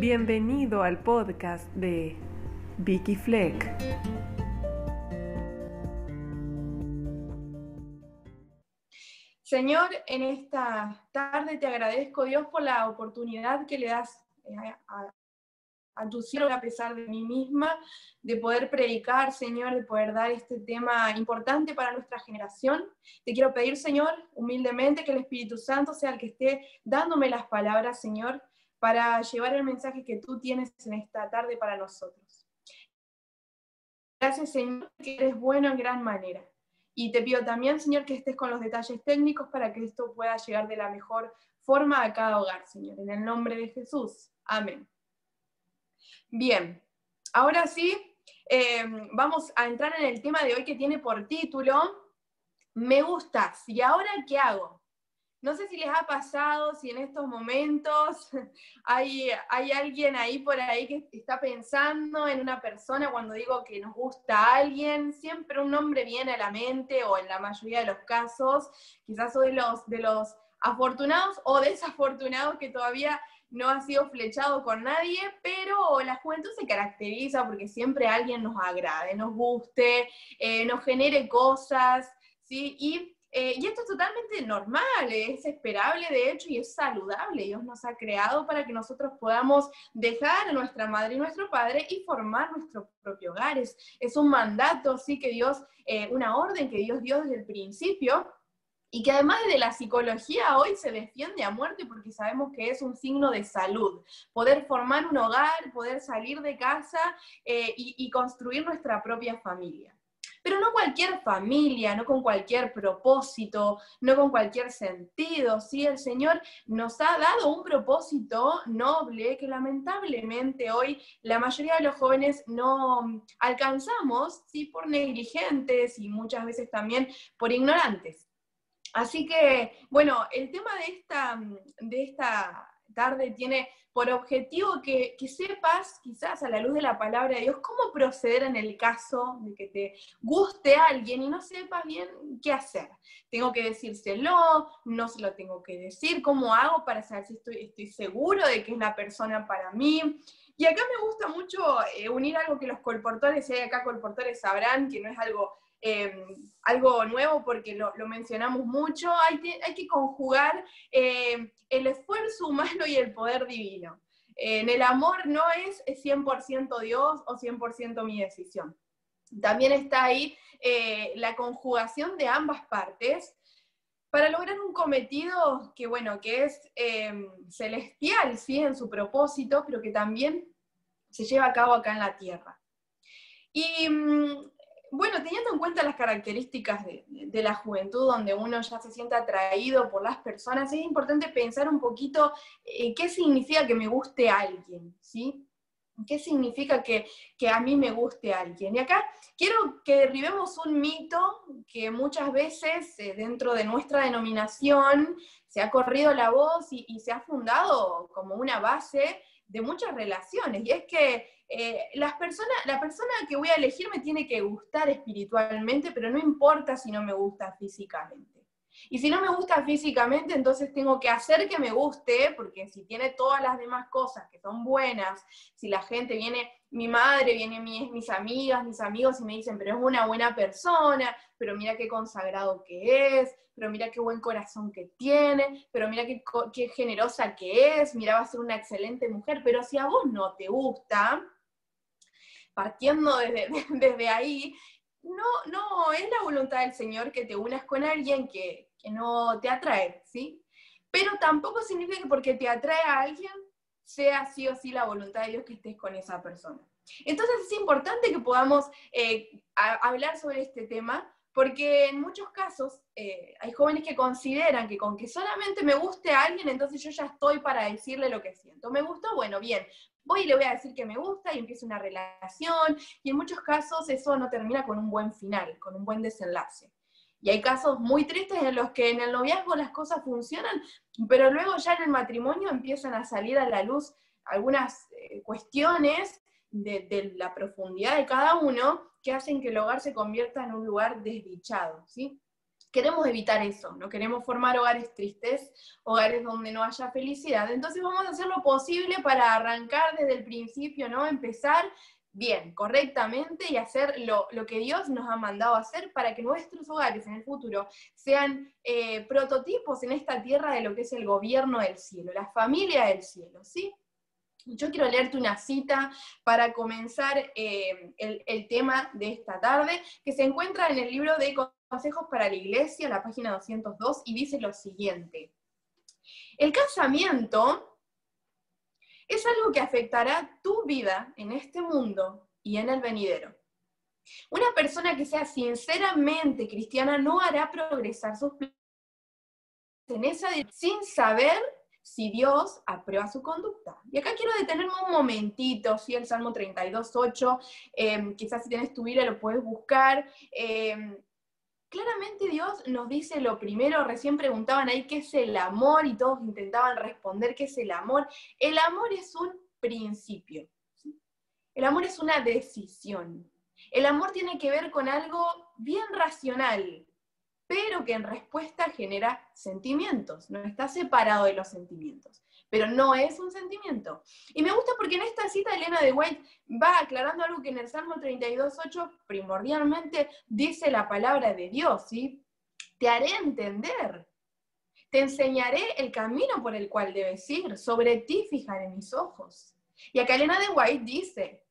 Bienvenido al podcast de Vicky Fleck. Señor, en esta tarde te agradezco, Dios, por la oportunidad que le das eh, a, a tu cielo a pesar de mí misma, de poder predicar, Señor, de poder dar este tema importante para nuestra generación. Te quiero pedir, Señor, humildemente, que el Espíritu Santo sea el que esté dándome las palabras, Señor, para llevar el mensaje que tú tienes en esta tarde para nosotros. Gracias, Señor, que eres bueno en gran manera. Y te pido también, Señor, que estés con los detalles técnicos para que esto pueda llegar de la mejor forma a cada hogar, Señor. En el nombre de Jesús. Amén. Bien, ahora sí, eh, vamos a entrar en el tema de hoy que tiene por título Me gustas. ¿Y ahora qué hago? No sé si les ha pasado, si en estos momentos hay, hay alguien ahí por ahí que está pensando en una persona cuando digo que nos gusta a alguien, siempre un nombre viene a la mente o en la mayoría de los casos, quizás soy de los, de los afortunados o desafortunados que todavía no ha sido flechado con nadie, pero la juventud se caracteriza porque siempre alguien nos agrade, nos guste, eh, nos genere cosas, ¿sí? Y eh, y esto es totalmente normal, es esperable de hecho y es saludable. Dios nos ha creado para que nosotros podamos dejar a nuestra madre y nuestro padre y formar nuestro propio hogar. Es, un mandato, sí, que Dios, eh, una orden que Dios dio desde el principio y que además de la psicología hoy se defiende a muerte porque sabemos que es un signo de salud. Poder formar un hogar, poder salir de casa eh, y construir nuestra propia familia pero no cualquier familia, no con cualquier propósito, no con cualquier sentido, ¿sí? El Señor nos ha dado un propósito noble que lamentablemente hoy la mayoría de los jóvenes no alcanzamos, ¿sí? Por negligentes y muchas veces también por ignorantes. Así que, bueno, el tema de esta, de esta tarde tiene por objetivo que, sepas, quizás a la luz de la palabra de Dios, cómo proceder en el caso de que te guste alguien y no sepas bien qué hacer. Tengo que decírselo, no se lo tengo que decir, cómo hago para saber si estoy, estoy seguro de que es la persona para mí. Y acá me gusta mucho eh, unir algo que los colportores, hay acá colportores sabrán, que no es algo Em, algo nuevo porque lo, mencionamos mucho, hay, hay que conjugar em, el esfuerzo humano y el poder divino. En el amor no es 100% Dios o 100% mi decisión. También está ahí eh, la conjugación de ambas partes para lograr un cometido que, bueno, que es em, celestial, ¿sí? En su propósito, pero que también se lleva a cabo acá en la tierra. Y mm, bueno, teniendo en cuenta las características de, la juventud, donde uno ya se siente atraído por las personas, es importante pensar un poquito eh, qué significa que me guste alguien, ¿sí? ¿Qué significa que, a mí me guste alguien? Y acá quiero que derribemos un mito que muchas veces eh, dentro de nuestra denominación se ha corrido la voz y se ha fundado como una base de muchas relaciones. Y es que eh, las personas, la persona que voy a elegir me tiene que gustar espiritualmente, pero no importa si no me gusta físicamente. Y si no me gusta físicamente, entonces tengo que hacer que me guste, porque si tiene todas las demás cosas que son buenas, si la gente viene, mi madre, viene mis, amigas, mis amigos y me dicen, pero es una buena persona, pero mira qué consagrado que es, pero mira qué buen corazón que tiene, pero mira qué generosa que es, mira va a ser una excelente mujer, pero si a vos no te gusta, partiendo desde, ahí, no, no es la voluntad del Señor que te unas con alguien que, que no te atrae, ¿sí? Pero tampoco significa que porque te atrae a alguien sea sí o sí la voluntad de Dios que estés con esa persona. Entonces es importante que podamos eh, hablar sobre este tema, porque en muchos casos eh, hay jóvenes que consideran que con que solamente me guste a alguien, entonces yo ya estoy para decirle lo que siento. ¿Me gustó? Bueno, bien, voy y le voy a decir que me gusta y empiezo una relación, y en muchos casos eso no termina con un buen final, con un buen desenlace. Y hay casos muy tristes en los que en el noviazgo las cosas funcionan, pero luego ya en el matrimonio empiezan a salir a la luz algunas eh, cuestiones de, la profundidad de cada uno que hacen que el hogar se convierta en un lugar desdichado, ¿sí? Queremos evitar eso, no queremos formar hogares tristes, hogares donde no haya felicidad. Entonces vamos a hacer lo posible para arrancar desde el principio, ¿no? Empezar bien, correctamente y hacer lo, que Dios nos ha mandado hacer para que nuestros hogares en el futuro sean eh, prototipos en esta tierra de lo que es el gobierno del cielo, la familia del cielo, ¿sí? Yo quiero leerte una cita para comenzar eh, el, el, tema de esta tarde, que se encuentra en el libro de Consejos para la Iglesia, la página 202, y dice lo siguiente. El casamiento es algo que afectará tu vida en este mundo y en el venidero. Una persona que sea sinceramente cristiana no hará progresar sus planes en esa sin saber si Dios aprueba su conducta. Y acá quiero detenerme un momentito, si el Salmo 32.8, eh, quizás si tienes tu Biblia lo puedes buscar. Eh, claramente Dios nos dice lo primero, recién preguntaban ahí qué es el amor y todos intentaban responder qué es el amor. El amor es un principio. El amor es una decisión. El amor tiene que ver con algo bien racional, pero que en respuesta genera sentimientos, no está separado de los sentimientos, pero no es un sentimiento. Y me gusta porque en esta cita Elena de White va aclarando algo que en el Salmo 32.8 primordialmente dice la palabra de Dios, ¿sí? Te haré entender, te enseñaré el camino por el cual debes ir, sobre ti fijaré mis ojos. Y acá Elena de White dice,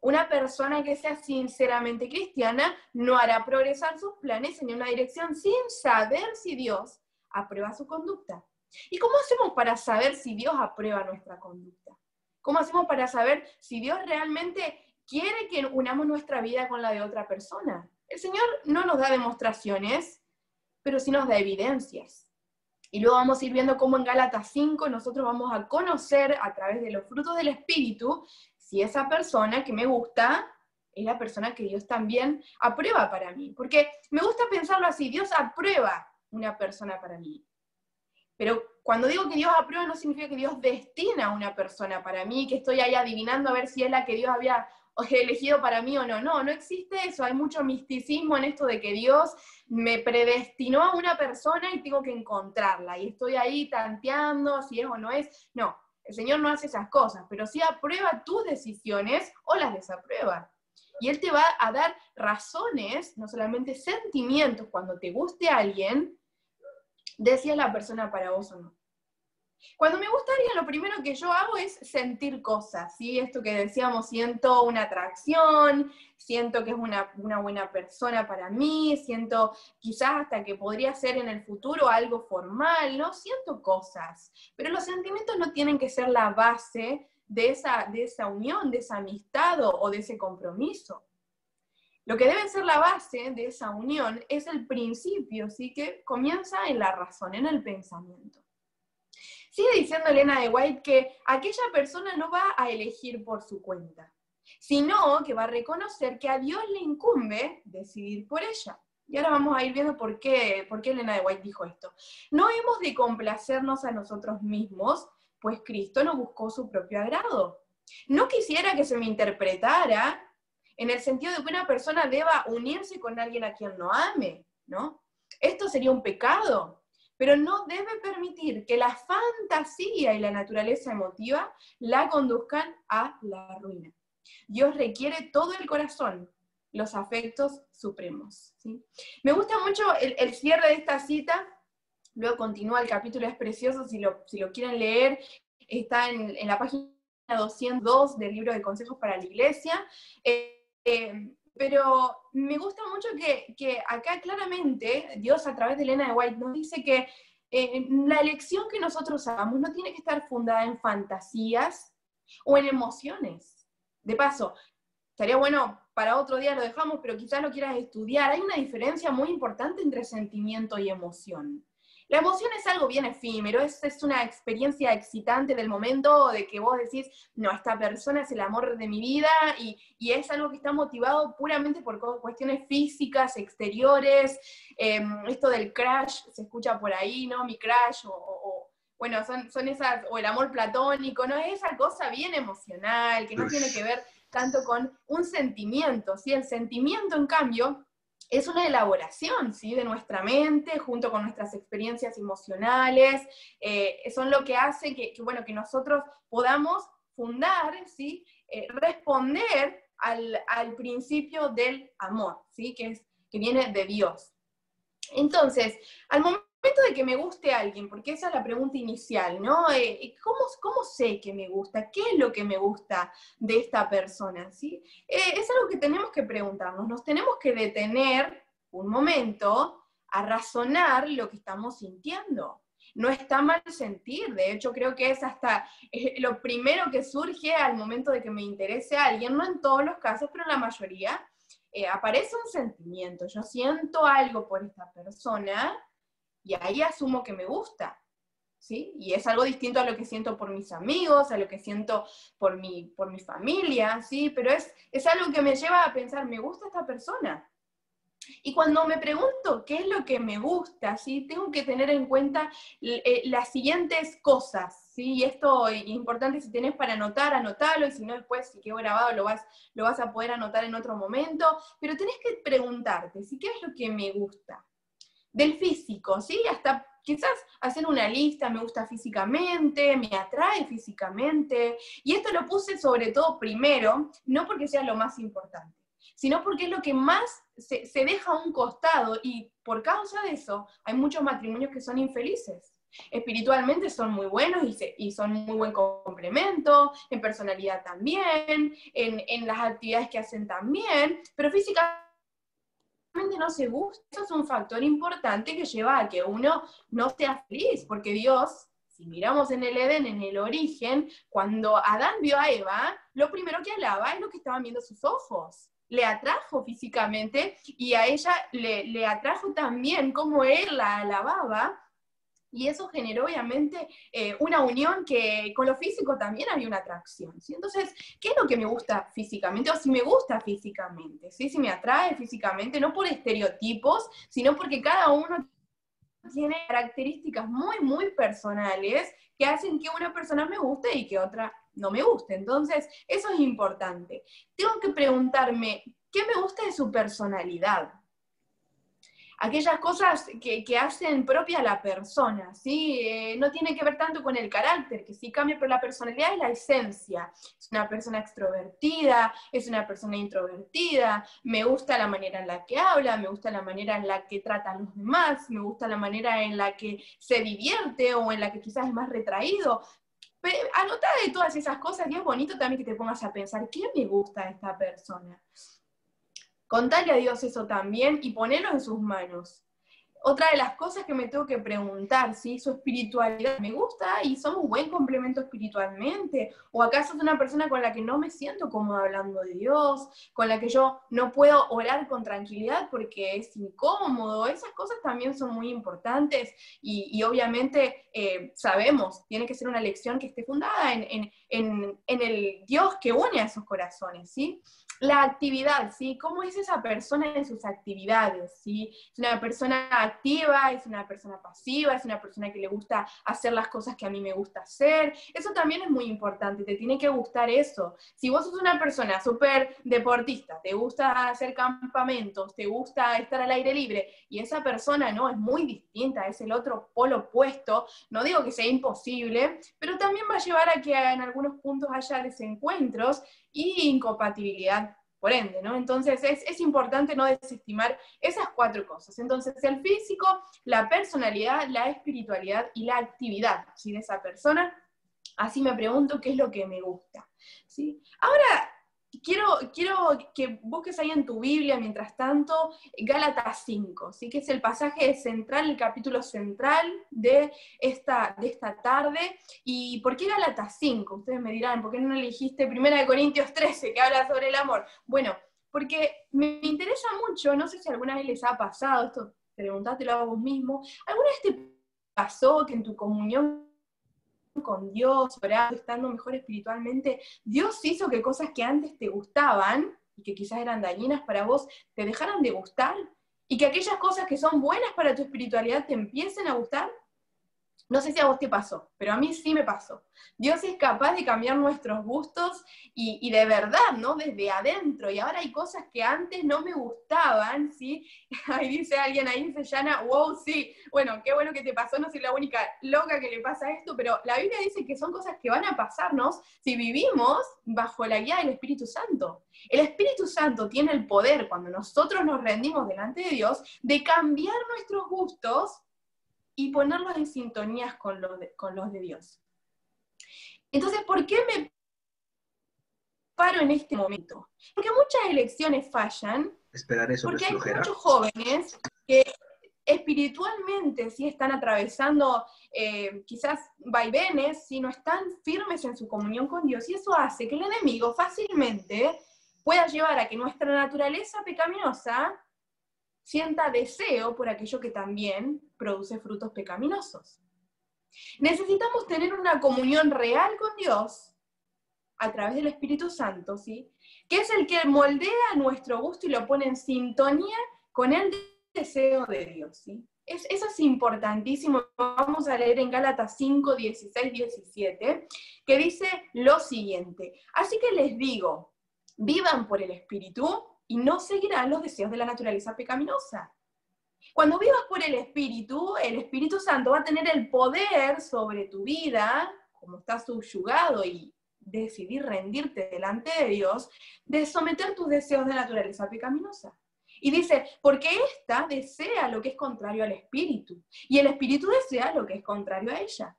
una persona que sea sinceramente cristiana no hará progresar sus planes en una dirección sin saber si Dios aprueba su conducta. ¿Y cómo hacemos para saber si Dios aprueba nuestra conducta? ¿Cómo hacemos para saber si Dios realmente quiere que unamos nuestra vida con la de otra persona? El Señor no nos da demostraciones, pero sí nos da evidencias. Y luego vamos a ir viendo cómo en Gálatas 5 nosotros vamos a conocer a través de los frutos del Espíritu si esa persona que me gusta es la persona que Dios también aprueba para mí. Porque me gusta pensarlo así, Dios aprueba una persona para mí. Pero cuando digo que Dios aprueba no significa que Dios destina a una persona para mí, que estoy ahí adivinando a ver si es la que Dios había elegido para mí o no. No, no existe eso. Hay mucho misticismo en esto de que Dios me predestinó a una persona y tengo que encontrarla. Y estoy ahí tanteando si es o no es. No, el Señor no hace esas cosas, pero sí aprueba tus decisiones o las desaprueba. Y Él te va a dar razones, no solamente sentimientos, cuando te guste alguien, de si es la persona para vos o no. Cuando me gusta alguien, lo primero que yo hago es sentir cosas, ¿sí? Esto que decíamos, siento una atracción, siento que es una, buena persona para mí, siento quizás hasta que podría ser en el futuro algo formal, ¿no? Siento cosas, pero los sentimientos no tienen que ser la base de esa, de esa unión, de esa amistad o de ese compromiso. Lo que debe ser la base de esa unión es el principio, ¿sí? Que comienza en la razón, en el pensamiento. Sigue diciendo Elena de White que aquella persona no va a elegir por su cuenta, sino que va a reconocer que a Dios le incumbe decidir por ella. Y ahora vamos a ir viendo por qué, por qué Elena de White dijo esto. No hemos de complacernos a nosotros mismos, pues Cristo no buscó su propio agrado. No quisiera que se me interpretara en el sentido de que una persona deba unirse con alguien a quien no ame, ¿no? Esto sería un pecado pero no debe permitir que la fantasía y la naturaleza emotiva la conduzcan a la ruina. Dios requiere todo el corazón, los afectos supremos. Me gusta mucho el, cierre de esta cita, luego continúa el capítulo, es precioso, si lo, si lo quieren leer, está en, la página 202 del libro de Consejos para la Iglesia. Eh, eh, pero me gusta mucho que, acá claramente Dios a través de Elena de White nos dice que eh, la elección que nosotros hagamos no tiene que estar fundada en fantasías o en emociones. De paso, estaría bueno, para otro día lo dejamos, pero quizás lo quieras estudiar. Hay una diferencia muy importante entre sentimiento y emoción. La emoción es algo bien efímero, es, es una experiencia excitante del momento de que vos decís, no, esta persona es el amor de mi vida y, es algo que está motivado puramente por cuestiones físicas, exteriores. Em, esto del crash se escucha por ahí, ¿no? Mi crash o, bueno, son, son esas, o el amor platónico, ¿no? Es esa cosa bien emocional, que no tiene que ver tanto con un sentimiento, ¿sí? El sentimiento, en cambio, es una elaboración ¿sí? de nuestra mente junto con nuestras experiencias emocionales, eh, son lo que hace que, bueno, que nosotros podamos fundar, ¿sí? Eh, responder al, al, principio del amor, ¿sí? que, es, que viene de Dios. Entonces, al momento de que me guste alguien, porque esa es la pregunta inicial, ¿no? Eh, ¿cómo, ¿cómo, sé que me gusta? ¿Qué es lo que me gusta de esta persona? ¿sí? Eh, es algo que tenemos que preguntarnos, nos tenemos que detener un momento a razonar lo que estamos sintiendo. No está mal sentir, de hecho creo que es hasta eh, lo primero que surge al momento de que me interese a alguien, no en todos los casos, pero en la mayoría, aparece un sentimiento, yo siento algo por esta persona, y ahí asumo que me gusta. ¿Sí? Y es algo distinto a lo que siento por mis amigos, a lo que siento por mi, por mi familia, ¿sí? Pero es, es algo que me lleva a pensar, me gusta esta persona. Y cuando me pregunto qué es lo que me gusta, ¿sí? tengo que tener en cuenta eh, las siguientes cosas. ¿sí? Y esto es importante, si tenés para anotar, anotalo, y si no después, si quedó grabado, lo vas, lo vas a poder anotar en otro momento. Pero tenés que preguntarte, ¿sí? ¿qué es lo que me gusta? Del físico, ¿sí? Hasta quizás hacer una lista, me gusta físicamente, me atrae físicamente, y esto lo puse sobre todo primero, no porque sea lo más importante, sino porque es lo que más se, deja a un costado, y por causa de eso hay muchos matrimonios que son infelices. Espiritualmente son muy buenos y, son muy buen complemento, en personalidad también, en, en las actividades que hacen también, pero físicamente no se gusta, eso es un factor importante que lleva a que uno no sea feliz, porque Dios, si miramos en el Edén, en el origen, cuando Adán vio a Eva, lo primero que alaba es lo que estaban viendo sus ojos. Le atrajo físicamente y a ella le, le atrajo también como él la alababa y eso generó obviamente eh, una unión que con lo físico también había una atracción. ¿sí? Entonces, ¿qué es lo que me gusta físicamente? O si me gusta físicamente, ¿sí? si me atrae físicamente, no por estereotipos, sino porque cada uno tiene características muy, muy personales que hacen que una persona me guste y que otra no me guste. Entonces, eso es importante. Tengo que preguntarme, ¿qué me gusta de su personalidad? Aquellas cosas que, hacen propia a la persona, ¿sí? Eh, no tiene que ver tanto con el carácter, que sí cambia, pero la personalidad es la esencia. Es una persona extrovertida, es una persona introvertida, me gusta la manera en la que habla, me gusta la manera en la que trata a los demás, me gusta la manera en la que se divierte o en la que quizás es más retraído. anota de todas esas cosas y es bonito también que te pongas a pensar, ¿qué me gusta de esta persona? Contale a Dios eso también y ponelo en sus manos. Otra de las cosas que me tengo que preguntar, si su espiritualidad me gusta y somos buen complemento espiritualmente, o acaso es una persona con la que no me siento como hablando de Dios, con la que yo no puedo orar con tranquilidad porque es incómodo, esas cosas también son muy importantes y, obviamente eh, sabemos, tiene que ser una lección que esté fundada en, en, el Dios que une a esos corazones, ¿sí? La actividad, ¿sí? ¿Cómo es esa persona en sus actividades, ¿sí? Es una persona activa, es una persona pasiva, es una persona que le gusta hacer las cosas que a mí me gusta hacer. Eso también es muy importante, te tiene que gustar eso. Si vos sos una persona súper deportista, te gusta hacer campamentos, te gusta estar al aire libre, y esa persona no es muy distinta, es el otro polo opuesto, no digo que sea imposible, pero también va a llevar a que en algunos puntos haya desencuentros y incompatibilidad por ende, ¿no? Entonces es, importante no desestimar esas cuatro cosas. Entonces el físico, la personalidad, la espiritualidad y la actividad de esa persona. Así me pregunto qué es lo que me gusta. ¿sí? Ahora, quiero, quiero que busques ahí en tu Biblia, mientras tanto, Gálatas 5, ¿sí? que es el pasaje central, el capítulo central de esta, de esta tarde. ¿Y por qué Gálatas 5? Ustedes me dirán, ¿por qué no elegiste 1 Corintios 13, que habla sobre el amor? Bueno, porque me interesa mucho, no sé si alguna vez les ha pasado, esto preguntátelo a vos mismo, ¿alguna vez te pasó que en tu comunión con Dios, orando, estando mejor espiritualmente, Dios hizo que cosas que antes te gustaban y que quizás eran dañinas para vos, te dejaran de gustar y que aquellas cosas que son buenas para tu espiritualidad te empiecen a gustar. No sé si a vos te pasó, pero a mí sí me pasó. Dios es capaz de cambiar nuestros gustos y, de verdad, ¿no? Desde adentro. Y ahora hay cosas que antes no me gustaban, ¿sí? Ahí dice alguien, ahí dice Yana, wow, sí. Bueno, qué bueno que te pasó, no soy la única loca que le pasa esto, pero la Biblia dice que son cosas que van a pasarnos si vivimos bajo la guía del Espíritu Santo. El Espíritu Santo tiene el poder, cuando nosotros nos rendimos delante de Dios, de cambiar nuestros gustos y ponerlos en sintonías con los de, con los de Dios. Entonces, ¿por qué me paro en este momento? Porque muchas elecciones fallan. Esperar eso porque hay muchos jóvenes que espiritualmente sí están atravesando eh, quizás vaivenes, si no están firmes en su comunión con Dios, y eso hace que el enemigo fácilmente pueda llevar a que nuestra naturaleza pecaminosa sienta deseo por aquello que también produce frutos pecaminosos. Necesitamos tener una comunión real con Dios a través del Espíritu Santo, ¿sí? Que es el que moldea nuestro gusto y lo pone en sintonía con el deseo de Dios, ¿sí? Es, eso es importantísimo. Vamos a leer en Gálatas 5, 16, 17, que dice lo siguiente. Así que les digo, vivan por el Espíritu y no seguirán los deseos de la naturaleza pecaminosa. Cuando vivas por el Espíritu, el Espíritu Santo va a tener el poder sobre tu vida, como estás subyugado y decidir rendirte delante de Dios, de someter tus deseos de naturaleza pecaminosa. Y dice, porque ésta desea lo que es contrario al Espíritu, y el Espíritu desea lo que es contrario a ella.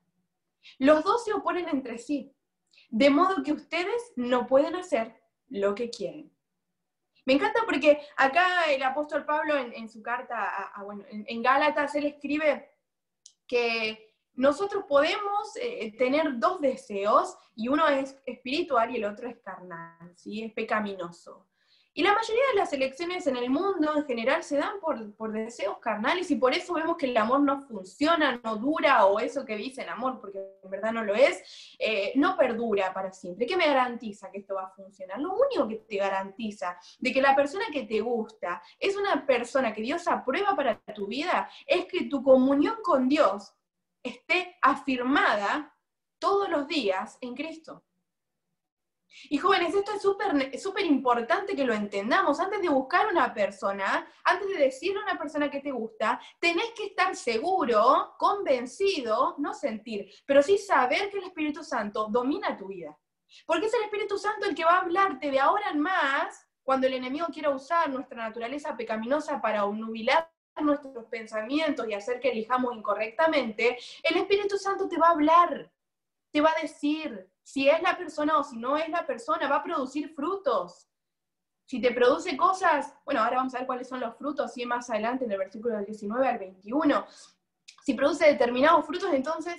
Los dos se oponen entre sí, de modo que ustedes no pueden hacer lo que quieren. Me encanta porque acá el apóstol Pablo en, su carta, bueno, en, Gálatas, él escribe que nosotros podemos eh, tener dos deseos y uno es espiritual y el otro es carnal, ¿sí? es pecaminoso. Y la mayoría de las elecciones en el mundo en general se dan por, deseos carnales y por eso vemos que el amor no funciona, no dura, o eso que dicen amor, porque en verdad no lo es, eh, no perdura para siempre. ¿Qué me garantiza que esto va a funcionar? Lo único que te garantiza de que la persona que te gusta es una persona que Dios aprueba para tu vida es que tu comunión con Dios esté afirmada todos los días en Cristo. Y jóvenes, esto es súper importante que lo entendamos. Antes de buscar una persona, antes de decirle a una persona que te gusta, tenés que estar seguro, convencido, no sentir, pero sí saber que el Espíritu Santo domina tu vida. Porque es el Espíritu Santo el que va a hablarte de ahora en más cuando el enemigo quiera usar nuestra naturaleza pecaminosa para nubilar nuestros pensamientos y hacer que elijamos incorrectamente, el Espíritu Santo te va a hablar, te va a decir, si es la persona o si no es la persona, va a producir frutos. Si te produce cosas, bueno, ahora vamos a ver cuáles son los frutos, y más adelante en el versículo del 19 al 21. Si produce determinados frutos, entonces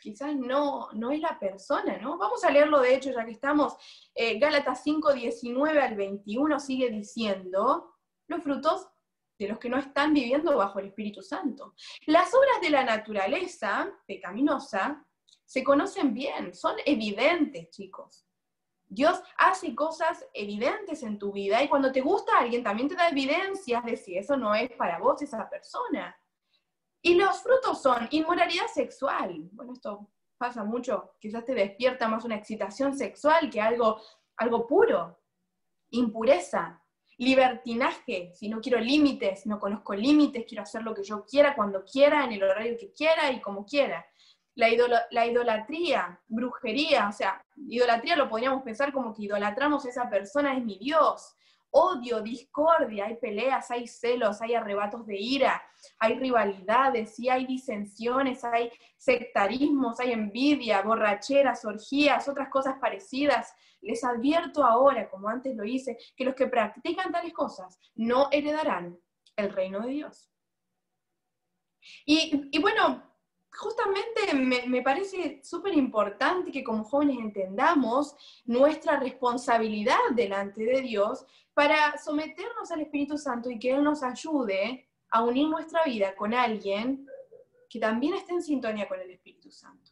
quizás no, no es la persona, ¿no? Vamos a leerlo, de hecho, ya que estamos. Eh, Gálatas 5, 19 al 21 sigue diciendo los frutos de los que no están viviendo bajo el Espíritu Santo. Las obras de la naturaleza pecaminosa se conocen bien, son evidentes, chicos. Dios hace cosas evidentes en tu vida y cuando te gusta alguien también te da evidencias de si eso no es para vos esa persona. Y los frutos son inmoralidad sexual. Bueno, esto pasa mucho, quizás te despierta más una excitación sexual que algo, algo puro. Impureza, libertinaje, si no quiero límites, no conozco límites, quiero hacer lo que yo quiera, cuando quiera, en el horario que quiera y como quiera la, idolatría, brujería, o sea, idolatría lo podríamos pensar como que idolatramos a esa persona, es mi Dios. Odio, discordia, hay peleas, hay celos, hay arrebatos de ira, hay rivalidades, sí hay disensiones, hay sectarismos, hay envidia, borracheras, orgías, otras cosas parecidas. Les advierto ahora, como antes lo hice, que los que practican tales cosas no heredarán el reino de Dios. Y, y bueno, justamente me, parece súper importante que como jóvenes entendamos nuestra responsabilidad delante de Dios para someternos al Espíritu Santo y que Él nos ayude a unir nuestra vida con alguien que también esté en sintonía con el Espíritu Santo.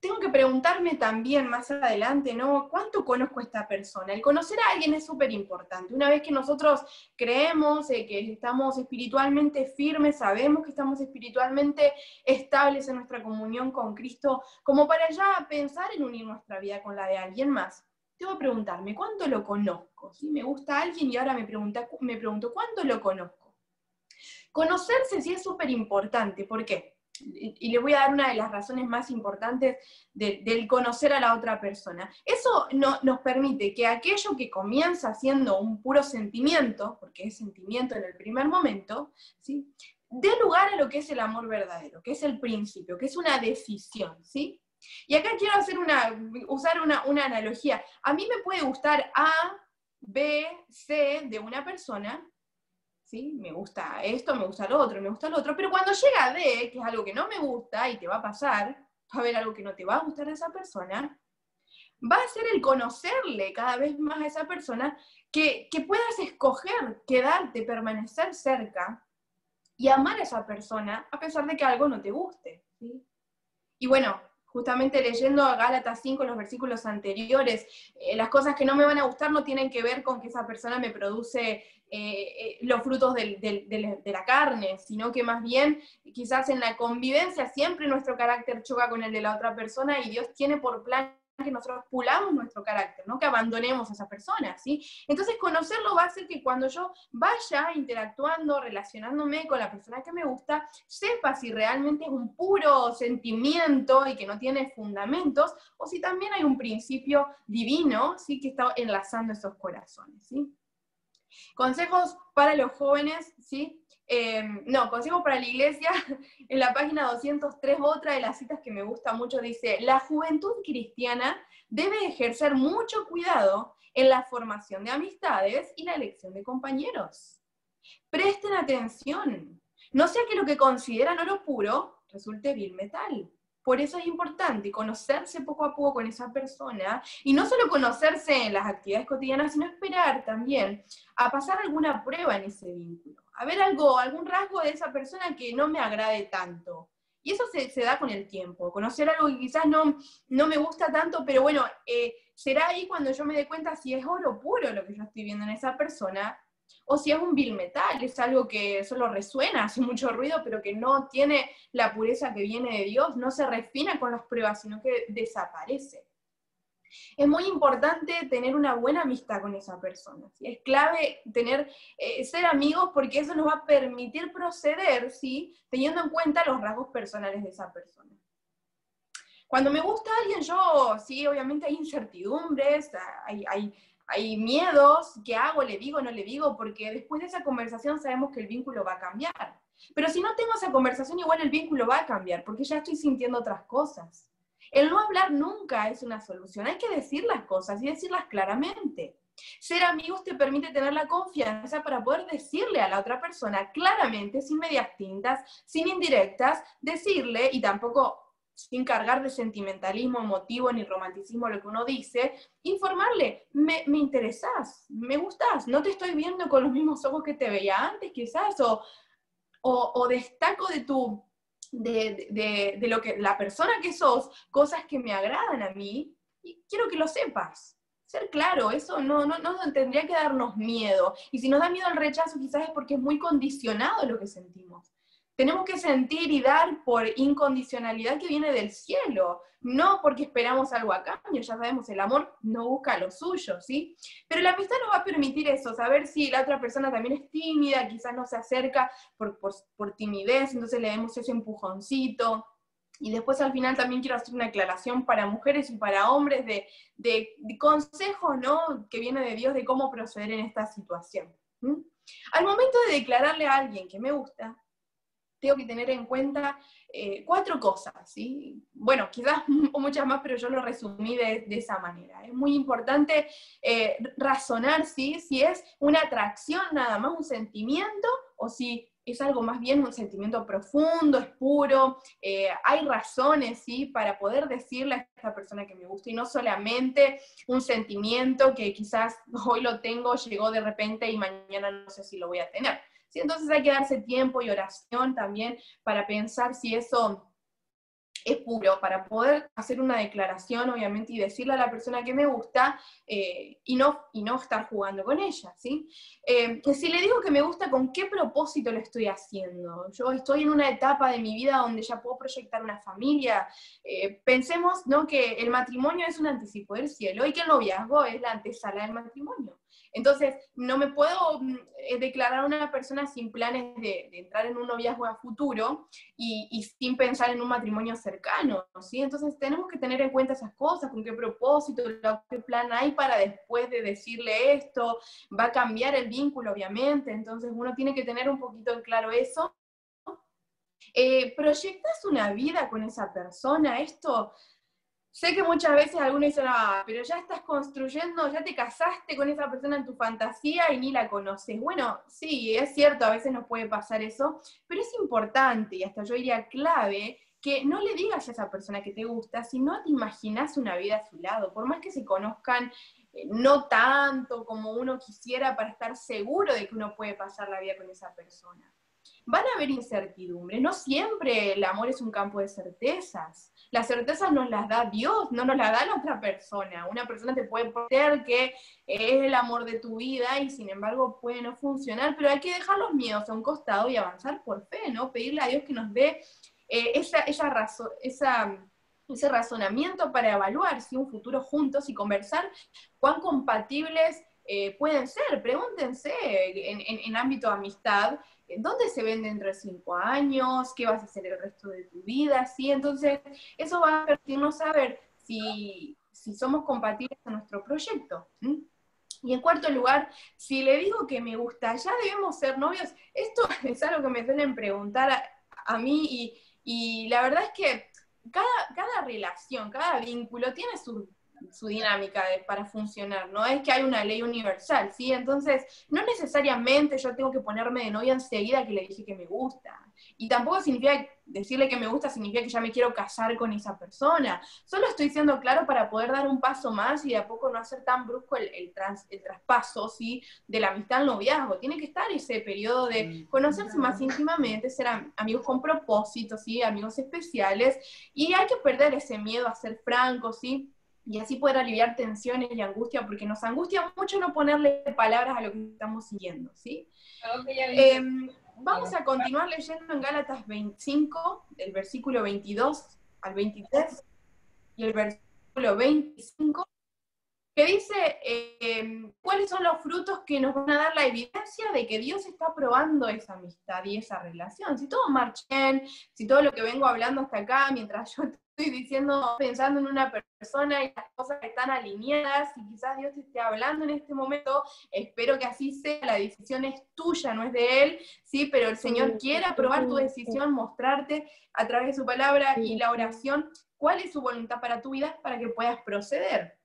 Tengo que preguntarme también más adelante, ¿no? ¿Cuánto conozco a esta persona? El conocer a alguien es súper importante. Una vez que nosotros creemos eh, que estamos espiritualmente firmes, sabemos que estamos espiritualmente estables en nuestra comunión con Cristo, como para ya pensar en unir nuestra vida con la de alguien más. Debo preguntarme, ¿cuánto lo conozco? ¿Sí? Me gusta alguien y ahora me, pregunta, me pregunto, ¿cuánto lo conozco? Conocerse sí es súper importante. ¿Por qué? Y le voy a dar una de las razones más importantes del conocer a la otra persona. Eso no, nos permite que aquello que comienza siendo un puro sentimiento, porque es sentimiento en el primer momento, ¿sí? dé lugar a lo que es el amor verdadero, que es el principio, que es una decisión. ¿sí? Y acá quiero hacer una, usar una, una analogía. A mí me puede gustar A, B, C de una persona, me gusta esto, me gusta lo otro, me gusta lo otro, pero cuando llega a D, que es algo que no me gusta y te va a pasar, va a haber algo que no te va a gustar de esa persona, va a ser el conocerle cada vez más a esa persona, que, puedas escoger quedarte, permanecer cerca y amar a esa persona a pesar de que algo no te guste. Y bueno, justamente leyendo a Gálatas 5, los versículos anteriores, eh, las cosas que no me van a gustar no tienen que ver con que esa persona me produce eh, eh, los frutos de la carne, sino que más bien quizás en la convivencia siempre nuestro carácter choca con el de la otra persona y Dios tiene por plan que nosotros pulamos nuestro carácter, ¿no? que abandonemos a esa persona. ¿sí? Entonces conocerlo va a hacer que cuando yo vaya interactuando, relacionándome con la persona que me gusta, sepa si realmente es un puro sentimiento y que no tiene fundamentos, o si también hay un principio divino ¿sí? que está enlazando esos corazones. ¿sí? Consejos para los jóvenes, ¿sí? Em, no, consejo para la iglesia, en la página 203, otra de las citas que me gusta mucho dice, la juventud cristiana debe ejercer mucho cuidado en la formación de amistades y la elección de compañeros. Presten atención, no sea que lo que consideran oro puro resulte vil metal. Por eso es importante conocerse poco a poco con esa persona y no solo conocerse en las actividades cotidianas, sino esperar también a pasar alguna prueba en ese vínculo, a ver algo, algún rasgo de esa persona que no me agrade tanto. Y eso se, da con el tiempo, conocer algo que quizás no, no me gusta tanto, pero bueno, eh, será ahí cuando yo me dé cuenta si es oro puro lo que yo estoy viendo en esa persona o si es un bill metal, es algo que solo resuena, hace mucho ruido, pero que no tiene la pureza que viene de Dios, no se refina con las pruebas, sino que desaparece. Es muy importante tener una buena amistad con esa persona. Es clave tener, eh, ser amigos porque eso nos va a permitir proceder, ¿sí? teniendo en cuenta los rasgos personales de esa persona. Cuando me gusta alguien, yo, sí, obviamente hay incertidumbres, hay, hay hay miedos, ¿qué hago? ¿Le digo? ¿No le digo? Porque después de esa conversación sabemos que el vínculo va a cambiar. Pero si no tengo esa conversación, igual el vínculo va a cambiar, porque ya estoy sintiendo otras cosas. El no hablar nunca es una solución, hay que decir las cosas y decirlas claramente. Ser amigos te permite tener la confianza para poder decirle a la otra persona claramente, sin medias tintas, sin indirectas, decirle y tampoco sin cargar de sentimentalismo emotivo ni romanticismo lo que uno dice, informarle, me, me interesás, me gustás, no te estoy viendo con los mismos ojos que te veía antes quizás, o, o, destaco de tu, de, de, de, lo que, la persona que sos, cosas que me agradan a mí, y quiero que lo sepas. Ser claro, eso no, no, no tendría que darnos miedo. Y si nos da miedo el rechazo, quizás es porque es muy condicionado lo que sentimos. Tenemos que sentir y dar por incondicionalidad que viene del cielo, no porque esperamos algo a cambio, ya sabemos, el amor no busca lo suyo, ¿sí? Pero la amistad nos va a permitir eso, saber si la otra persona también es tímida, quizás no se acerca por, por, timidez, entonces le demos ese empujoncito, y después al final también quiero hacer una aclaración para mujeres y para hombres de, de, consejos, ¿no? Que viene de Dios de cómo proceder en esta situación. Al momento de declararle a alguien que me gusta, tengo que tener en cuenta eh, cuatro cosas, ¿sí? Bueno, quizás muchas más, pero yo lo resumí de, esa manera. Es muy importante eh, razonar, ¿sí? Si es una atracción nada más, un sentimiento, o si es algo más bien un sentimiento profundo, es puro, eh, hay razones, ¿sí? Para poder decirle a esta persona que me gusta y no solamente un sentimiento que quizás hoy lo tengo, llegó de repente y mañana no sé si lo voy a tener. Entonces hay que darse tiempo y oración también para pensar si eso es puro para poder hacer una declaración, obviamente, y decirle a la persona que me gusta eh, y, no, y no estar jugando con ella, ¿sí? Eh, si le digo que me gusta, ¿con qué propósito lo estoy haciendo? Yo estoy en una etapa de mi vida donde ya puedo proyectar una familia. Eh, pensemos, ¿no?, que el matrimonio es un anticipo del cielo y que el noviazgo es la antesala del matrimonio. Entonces, no me puedo mm, eh, declarar una persona sin planes de, entrar en un noviazgo a futuro y, sin pensar en un matrimonio cercano, ¿sí? Entonces, tenemos que tener en cuenta esas cosas, con qué propósito, qué plan hay para después de decirle esto, va a cambiar el vínculo, obviamente, entonces uno tiene que tener un poquito en claro eso. Eh, ¿Proyectas una vida con esa persona? Esto Sé que muchas veces algunos dicen, ah, pero ya estás construyendo, ya te casaste con esa persona en tu fantasía y ni la conoces. Bueno, sí, es cierto, a veces nos puede pasar eso, pero es importante y hasta yo diría clave que no le digas a esa persona que te gusta si no te imaginas una vida a su lado, por más que se conozcan eh, no tanto como uno quisiera para estar seguro de que uno puede pasar la vida con esa persona. Van a haber incertidumbres, no siempre el amor es un campo de certezas las certezas nos las da Dios, no nos las da la otra persona. Una persona te puede creer que es el amor de tu vida y sin embargo puede no funcionar, pero hay que dejar los miedos a un costado y avanzar por fe, ¿no? Pedirle a Dios que nos dé eh, esa, esa, esa ese razonamiento para evaluar si un futuro juntos y conversar cuán compatibles eh, pueden ser. Pregúntense en, en, ámbito de amistad dónde se ven dentro de cinco años, qué vas a hacer el resto de tu vida, ¿sí? Entonces, eso va a permitirnos saber si, somos compatibles con nuestro proyecto. Y en cuarto lugar, si le digo que me gusta, ¿ya debemos ser novios? Esto es algo que me suelen preguntar a, mí y, la verdad es que cada, cada relación, cada vínculo tiene su su dinámica para funcionar, no es que hay una ley universal, ¿sí? Entonces, no necesariamente yo tengo que ponerme de novia enseguida que le dije que me gusta. Y tampoco significa, decirle que me gusta significa que ya me quiero casar con esa persona. Solo estoy siendo claro para poder dar un paso más y de a poco no hacer tan brusco el, el, el traspaso, ¿sí? De la amistad al noviazgo. Tiene que estar ese periodo de conocerse más íntimamente, ser amigos con propósito, ¿sí? Amigos especiales. Y hay que perder ese miedo a ser francos, ¿sí? Y así poder aliviar tensiones y angustia, porque nos angustia mucho no ponerle palabras a lo que estamos siguiendo, ¿sí? Em, vamos a continuar leyendo en Gálatas 25, del versículo 22 al 23, y el versículo 25, que dice em, cuáles son los frutos que nos van a dar la evidencia de que Dios está probando esa amistad y esa relación. Si todo marcha bien, si todo lo que vengo hablando hasta acá, mientras yo estoy diciendo, pensando en una persona y las cosas están alineadas y quizás Dios te esté hablando en este momento, espero que así sea, la decisión es tuya, no es de Él, sí, pero el Señor quiere aprobar tu decisión, mostrarte a través de su palabra y la oración cuál es su voluntad para tu vida para que puedas proceder.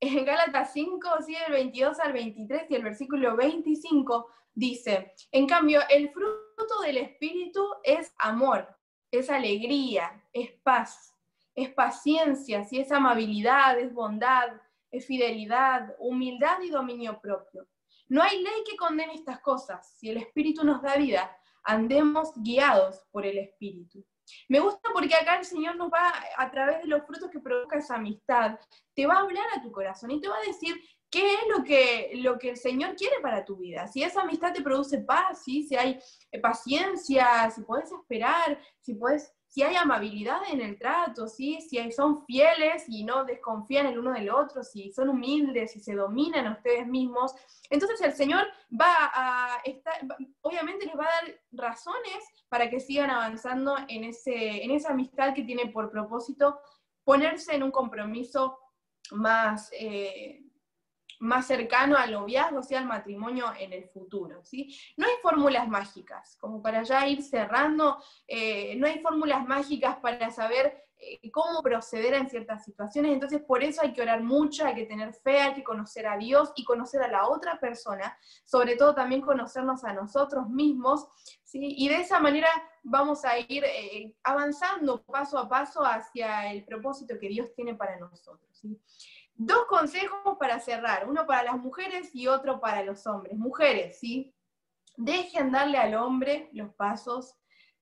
En Gálatas 5, sí, el 22 al 23 y el versículo 25 dice, en cambio, el fruto del Espíritu es amor, es alegría, es paz es paciencia, si es amabilidad, es bondad, es fidelidad, humildad y dominio propio. No hay ley que condene estas cosas. Si el Espíritu nos da vida, andemos guiados por el Espíritu. Me gusta porque acá el Señor nos va, a través de los frutos que provoca esa amistad, te va a hablar a tu corazón y te va a decir qué es lo que, lo que el Señor quiere para tu vida. Si esa amistad te produce paz, si hay paciencia, si puedes esperar, si puedes si hay amabilidad en el trato, si son fieles y no desconfían el uno del otro, si son humildes, si se dominan a ustedes mismos, entonces el Señor va a estar, obviamente les va a dar razones para que sigan avanzando en, ese, en esa amistad que tiene por propósito ponerse en un compromiso más, eh, más cercano al noviazgo, o sea, al matrimonio en el futuro. ¿sí? No hay fórmulas mágicas, como para ya ir cerrando, eh, no hay fórmulas mágicas para saber eh, cómo proceder en ciertas situaciones, entonces por eso hay que orar mucho, hay que tener fe, hay que conocer a Dios y conocer a la otra persona, sobre todo también conocernos a nosotros mismos, ¿sí? y de esa manera vamos a ir eh, avanzando paso a paso hacia el propósito que Dios tiene para nosotros. ¿sí? Dos consejos para cerrar, uno para las mujeres y otro para los hombres. Mujeres, ¿sí? Dejen darle al hombre los pasos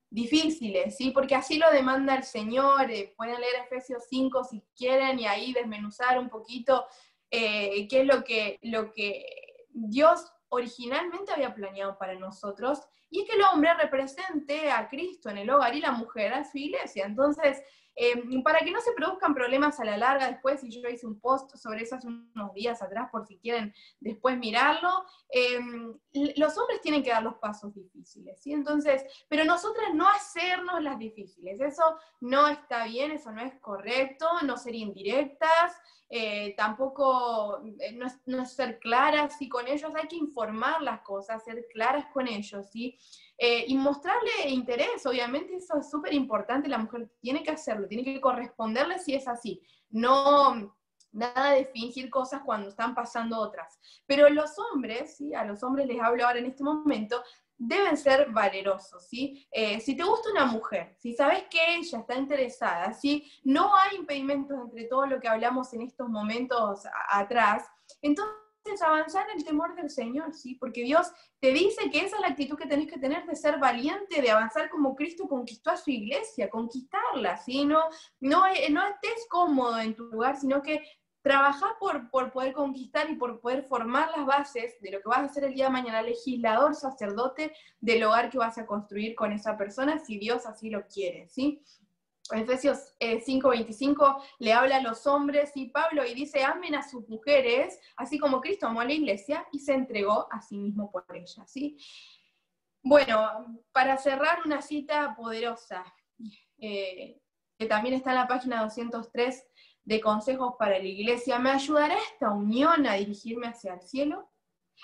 difíciles, ¿sí? Porque así lo demanda el Señor. Eh, pueden leer Efesios 5 si quieren y ahí desmenuzar un poquito eh, qué es lo que, lo que Dios originalmente había planeado para nosotros, y es que el hombre represente a Cristo en el hogar y la mujer a su iglesia. Entonces, Em, para que no se produzcan problemas a la larga después, y yo hice un post sobre eso hace unos días atrás, por si quieren después mirarlo, em, los hombres tienen que dar los pasos difíciles, ¿sí? Entonces, pero nosotras no hacernos las difíciles, eso no está bien, eso no es correcto, no ser indirectas, eh, tampoco eh, no, ser claras y con ellos, hay que informar las cosas, ser claras con ellos, ¿sí? Eh, y mostrarle interés, obviamente eso es súper importante, la mujer tiene que hacerlo, tiene que corresponderle si es así, no nada de fingir cosas cuando están pasando otras. Pero los hombres, ¿sí? a los hombres les hablo ahora en este momento, deben ser valerosos, ¿sí? Eh, si te gusta una mujer, si sabes que ella está interesada, ¿sí? No hay impedimentos entre todo lo que hablamos en estos momentos atrás, entonces avanzar en el temor del Señor, ¿sí? Porque Dios te dice que esa es la actitud que tenés que tener de ser valiente, de avanzar como Cristo conquistó a su iglesia, conquistarla, ¿sí? No, no, no estés cómodo en tu lugar, sino que trabajar por, por, poder conquistar y por poder formar las bases de lo que vas a hacer el día de mañana, legislador, sacerdote del hogar que vas a construir con esa persona, si Dios así lo quiere, ¿sí? Efesios 5:25 eh, le habla a los hombres y Pablo y dice, amen a sus mujeres, así como Cristo amó a la iglesia y se entregó a sí mismo por ella, ¿sí? Bueno, para cerrar una cita poderosa, eh, que también está en la página 203, de consejos para la iglesia, ¿me ayudará esta unión a dirigirme hacia el cielo?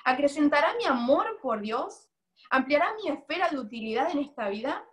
¿Acrecentará mi amor por Dios? ¿Ampliará mi esfera de utilidad en esta vida?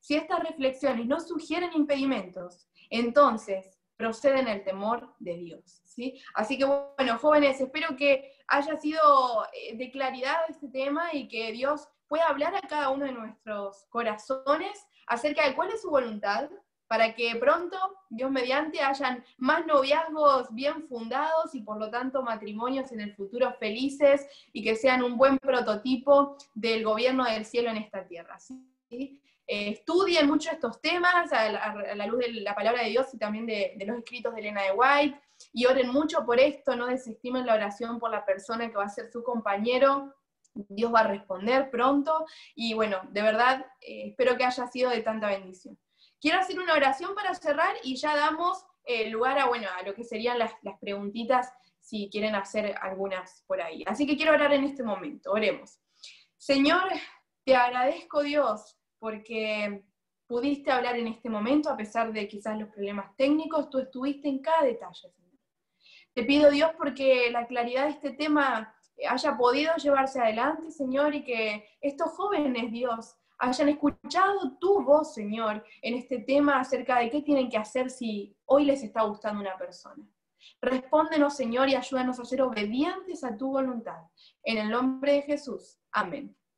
Si estas reflexiones no sugieren impedimentos, entonces proceden el temor de Dios. ¿sí? Así que bueno, jóvenes, espero que haya sido eh, de claridad este tema y que Dios pueda hablar a cada uno de nuestros corazones acerca de cuál es su voluntad, para que pronto, Dios mediante, hayan más noviazgos bien fundados y por lo tanto matrimonios en el futuro felices y que sean un buen prototipo del gobierno del cielo en esta tierra. ¿sí? Estudien mucho estos temas a la, luz de la palabra de Dios y también de, de, los escritos de Elena de White, y oren mucho por esto, no desestimen la oración por la persona que va a ser su compañero, Dios va a responder pronto, y bueno, de verdad, eh, espero que haya sido de tanta bendición. Quiero hacer una oración para cerrar y ya damos eh, lugar a, bueno, a lo que serían las, las preguntitas, si quieren hacer algunas por ahí. Así que quiero orar en este momento, oremos. Señor, te agradezco Dios porque pudiste hablar en este momento, a pesar de quizás los problemas técnicos, tú estuviste en cada detalle, Señor. Te pido Dios porque la claridad de este tema haya podido llevarse adelante, Señor, y que estos jóvenes, Dios, hayan escuchado tu voz, Señor, en este tema acerca de qué tienen que hacer si hoy les está gustando una persona. Respóndenos, Señor, y ayúdanos a ser obedientes a tu voluntad. En el nombre de Jesús. Amén.